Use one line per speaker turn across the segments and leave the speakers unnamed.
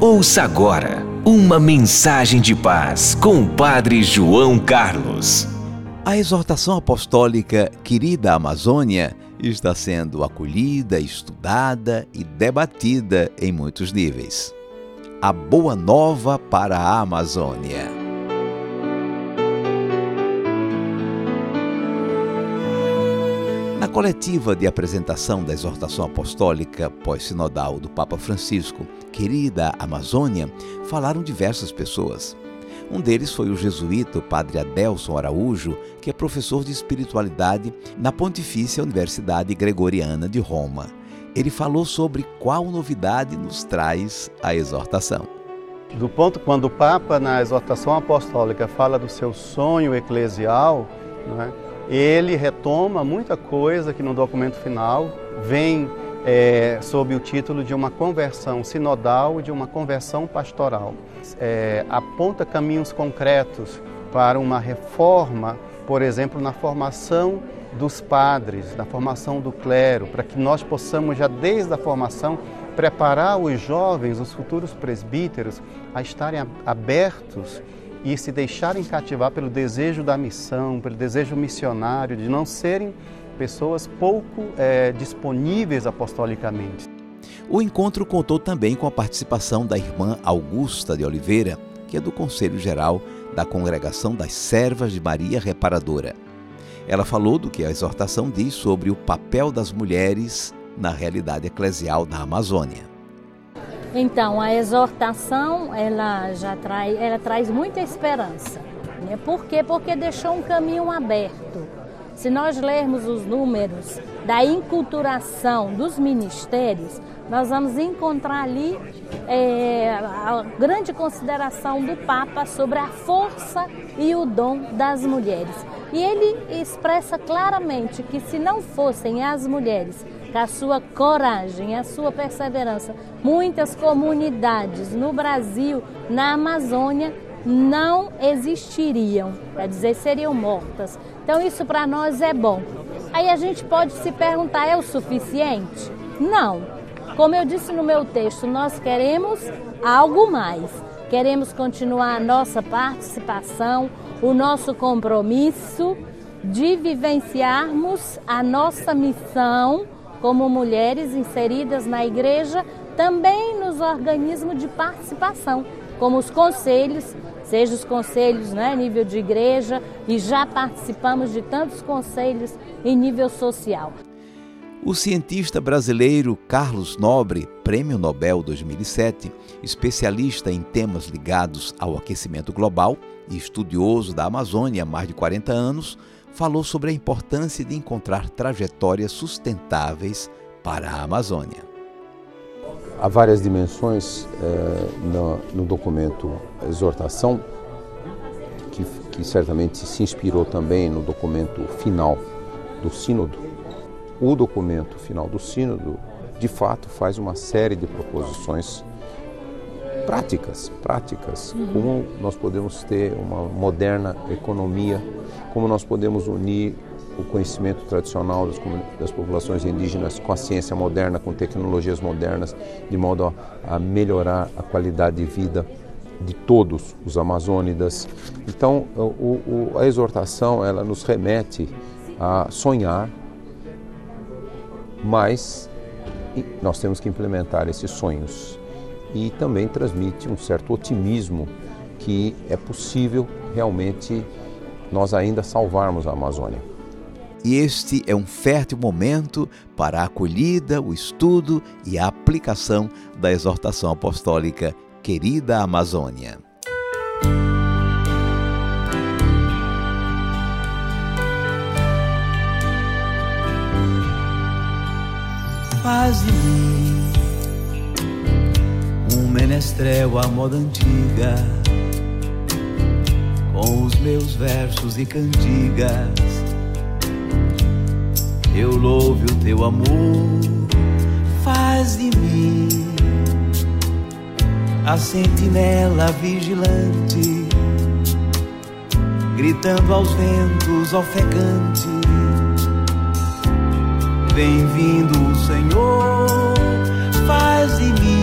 Ouça agora uma mensagem de paz com o Padre João Carlos.
A exortação apostólica Querida Amazônia está sendo acolhida, estudada e debatida em muitos níveis. A boa nova para a Amazônia. Coletiva de apresentação da exortação apostólica pós-sinodal do Papa Francisco, Querida Amazônia, falaram diversas pessoas. Um deles foi o jesuíta o padre Adelson Araújo, que é professor de espiritualidade na Pontifícia Universidade Gregoriana de Roma. Ele falou sobre qual novidade nos traz a exortação.
Do ponto quando o Papa na exortação apostólica fala do seu sonho eclesial, é? Ele retoma muita coisa que no documento final vem é, sob o título de uma conversão sinodal de uma conversão pastoral. É, aponta caminhos concretos para uma reforma, por exemplo, na formação dos padres, na formação do clero, para que nós possamos já desde a formação preparar os jovens, os futuros presbíteros, a estarem abertos e se deixarem cativar pelo desejo da missão, pelo desejo missionário, de não serem pessoas pouco é, disponíveis apostolicamente.
O encontro contou também com a participação da irmã Augusta de Oliveira, que é do Conselho Geral da Congregação das Servas de Maria Reparadora. Ela falou do que a exortação diz sobre o papel das mulheres na realidade eclesial da Amazônia.
Então, a exortação, ela já traz, ela traz muita esperança. Né? Por quê? Porque deixou um caminho aberto. Se nós lermos os números da inculturação dos ministérios, nós vamos encontrar ali é, a grande consideração do Papa sobre a força e o dom das mulheres. E ele expressa claramente que se não fossem as mulheres a sua coragem, a sua perseverança. Muitas comunidades no Brasil, na Amazônia, não existiriam, quer dizer, seriam mortas. Então, isso para nós é bom. Aí a gente pode se perguntar: é o suficiente? Não. Como eu disse no meu texto, nós queremos algo mais. Queremos continuar a nossa participação, o nosso compromisso de vivenciarmos a nossa missão como mulheres inseridas na igreja, também nos organismos de participação, como os conselhos, seja os conselhos né, nível de igreja, e já participamos de tantos conselhos em nível social.
O cientista brasileiro Carlos Nobre, Prêmio Nobel 2007, especialista em temas ligados ao aquecimento global e estudioso da Amazônia há mais de 40 anos, falou sobre a importância de encontrar trajetórias sustentáveis para a Amazônia.
Há várias dimensões eh, no, no, documento Exortação, que, que certamente se inspirou também no documento final do Sínodo. O documento final do Sínodo, de fato, faz uma série de proposições práticas, práticas, como nós podemos ter uma moderna economia, como nós podemos unir o conhecimento tradicional das, das, populações indígenas com a ciência moderna, com tecnologias modernas, de modo a, a melhorar a qualidade de vida de todos os amazônidas. Então, o, o, a exortação ela nos remete a sonhar, mas nós temos que implementar esses sonhos e também transmite um certo otimismo que é possível realmente nós ainda salvarmos a Amazônia.
E este é um fértil momento para a acolhida, o estudo e a aplicação da exortação apostólica Querida Amazônia.
Faz de
menestrel à moda antiga, com os meus versos e cantigas. Eu louve o teu amor, faz de mim a sentinela vigilante, gritando aos ventos ofegante. Vem vindo o Senhor, faz de mim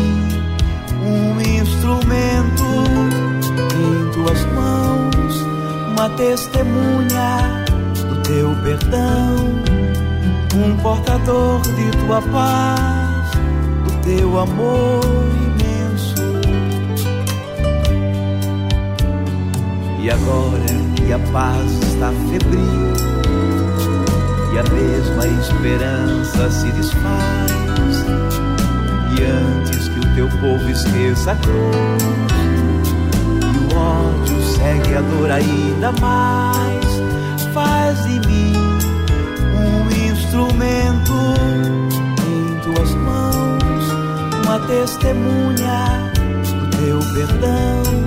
uma testemunha do teu perdão, um portador de tua paz, do teu amor imenso. E agora que a paz está febril e a mesma esperança se desfaz, e antes que o teu povo esqueça a cruz, segue a dor ainda mais, faz de mim um instrumento em tuas mãos, uma testemunha do teu perdão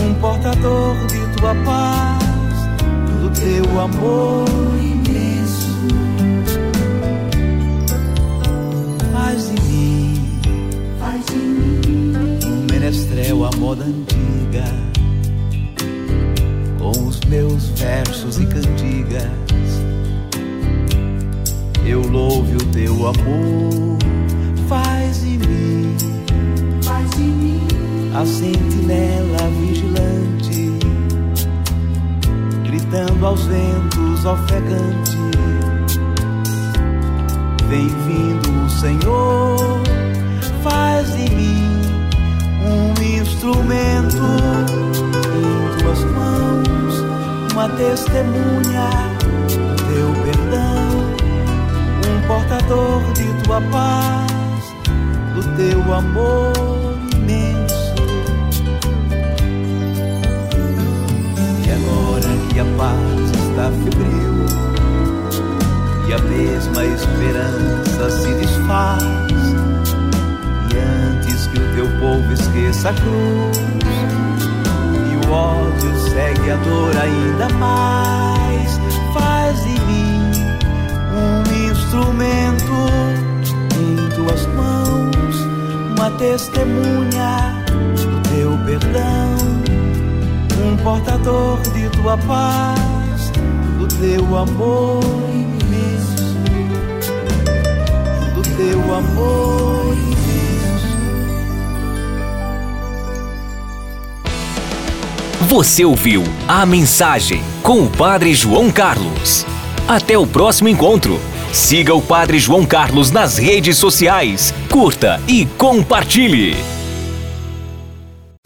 um portador de tua paz, do teu amor imenso. Faz de mim, faz de mim um menestrel à moda antiga, meus versos e cantigas. Eu louve o teu amor, faz de mim, faz de mim a sentinela vigilante, gritando aos ventos ofegante. Vem vindo o Senhor, faz de mim um instrumento em tuas mãos, uma testemunha do teu perdão, um portador de tua paz, do teu amor imenso. E agora que a paz está febril e a mesma esperança se desfaz, e antes que o teu povo esqueça a cruz o ódio segue a dor ainda mais, faz de mim um instrumento em tuas mãos, uma testemunha do teu perdão um portador de tua paz, do teu amor imenso, do teu amor
Você ouviu a mensagem com o Padre João Carlos. Até o próximo encontro. Siga o Padre João Carlos nas redes sociais, curta e compartilhe.